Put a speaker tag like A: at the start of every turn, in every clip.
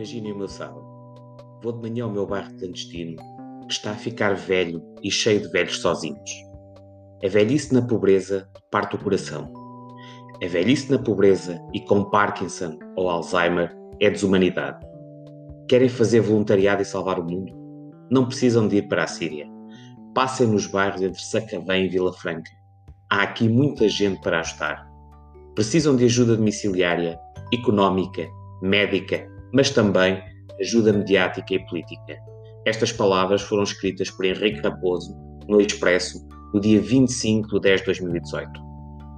A: Imaginem o meu sábado. Vou de manhã ao meu bairro clandestino, que está a ficar velho e cheio de velhos sozinhos. A velhice na pobreza parte o coração. A velhice na pobreza e com Parkinson ou Alzheimer é desumanidade. Querem fazer voluntariado e salvar o mundo? Não precisam de ir para a Síria. Passem nos bairros entre Sacavém e Vila Franca. Há aqui muita gente para ajudar. Precisam de ajuda domiciliária, económica, médica, mas também ajuda mediática e política. Estas palavras foram escritas por Henrique Raposo no Expresso no dia 25 de 10 de 2018.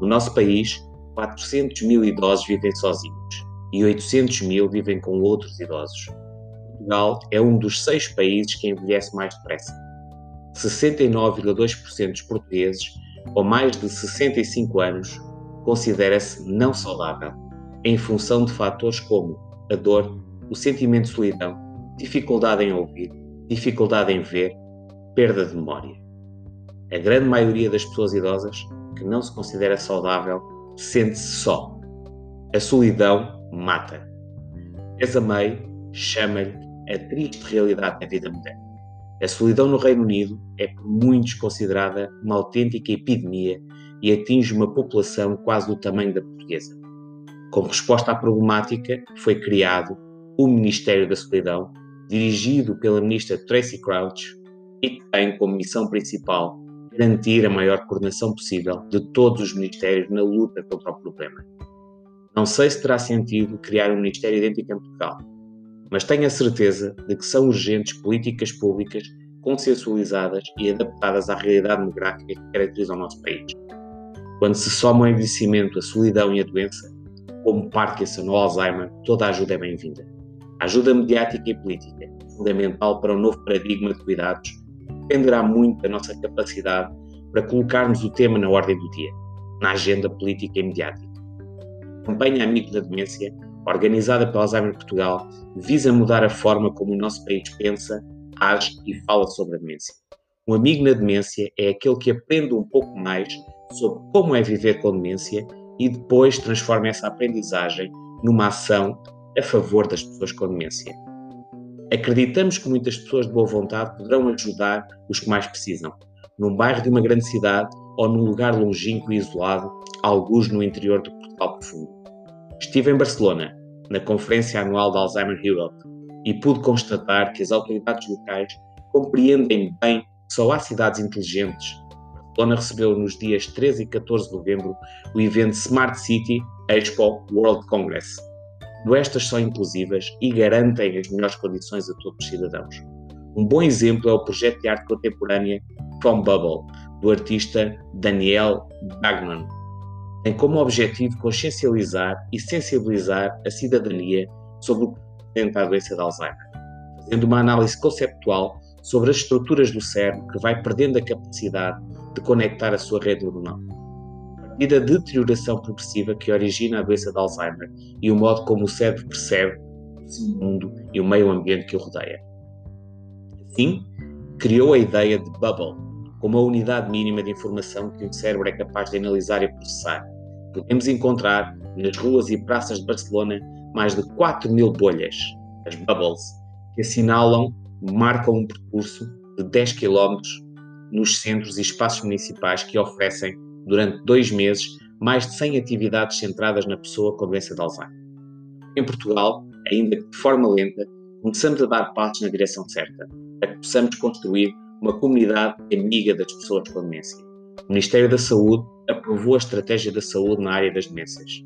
A: No nosso país, 400 mil idosos vivem sozinhos e 800 mil vivem com outros idosos. Portugal é um dos seis países que envelhece mais depressa. 69,2% dos portugueses com mais de 65 anos considera-se não saudável, em função de fatores como a dor, o sentimento de solidão, dificuldade em ouvir, dificuldade em ver, perda de memória. A grande maioria das pessoas idosas que não se considera saudável sente-se só. A solidão mata. Essa May chama-lhe a triste realidade da vida moderna. A solidão no Reino Unido é por muitos considerada uma autêntica epidemia e atinge uma população quase do tamanho da portuguesa. Como resposta à problemática, foi criado o Ministério da Solidão, dirigido pela ministra Tracy Crouch, e que tem como missão principal garantir a maior coordenação possível de todos os ministérios na luta contra o problema. Não sei se terá sentido criar um Ministério idêntico em Portugal, mas tenho a certeza de que são urgentes políticas públicas consensualizadas e adaptadas à realidade demográfica que caracteriza o nosso país. Quando se soma o envelhecimento, a solidão e a doença, como Parkinson ou Alzheimer, toda a ajuda é bem-vinda. A ajuda mediática e política, fundamental para um novo paradigma de cuidados, dependerá muito da nossa capacidade para colocarmos o tema na ordem do dia, na agenda política e mediática. A campanha Amigo da Demência, organizada pela Alzheimer Portugal, visa mudar a forma como o nosso país pensa, age e fala sobre a demência. Um amigo na demência é aquele que aprende um pouco mais sobre como é viver com demência e depois transforma essa aprendizagem numa ação a favor das pessoas com demência. Acreditamos que muitas pessoas de boa vontade poderão ajudar os que mais precisam, num bairro de uma grande cidade ou num lugar longínquo e isolado, alguns no interior do Portugal profundo. Estive em Barcelona, na Conferência Anual da Alzheimer Europe, e pude constatar que as autoridades locais compreendem bem que só há cidades inteligentes Barcelona recebeu nos dias 13 e 14 de novembro o evento Smart City Expo World Congress. Estas são inclusivas e garantem as melhores condições a todos os cidadãos. Um bom exemplo é o projeto de arte contemporânea From Bubble, do artista Daniel Bagnon. Tem como objetivo consciencializar e sensibilizar a cidadania sobre o que representa a doença de Alzheimer, fazendo uma análise conceptual sobre as estruturas do cérebro que vai perdendo a capacidade de conectar a sua rede neuronal. A partir da deterioração progressiva que origina a doença de Alzheimer e o modo como o cérebro percebe o mundo e o meio ambiente que o rodeia. Assim, criou a ideia de Bubble, como a unidade mínima de informação que o cérebro é capaz de analisar e processar. Podemos encontrar nas ruas e praças de Barcelona mais de 4 mil bolhas, as bubbles, que assinalam, marcam um percurso de 10 km nos centros e espaços municipais que oferecem, durante dois meses, mais de 100 atividades centradas na pessoa com doença de Alzheimer. Em Portugal, ainda que de forma lenta, começamos a dar passos na direção certa, para que possamos construir uma comunidade amiga das pessoas com demência. O Ministério da Saúde aprovou a Estratégia da Saúde na área das demências.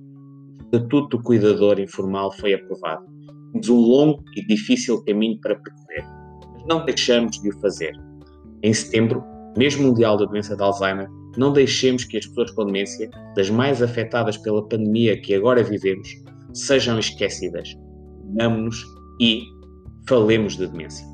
A: O Estatuto do Cuidador Informal foi aprovado. Temos um longo e difícil caminho para percorrer, mas não deixamos de o fazer. Em setembro, mesmo mundial da doença de Alzheimer, não deixemos que as pessoas com demência, das mais afetadas pela pandemia que agora vivemos, sejam esquecidas. Unamos-nos e falemos de demência.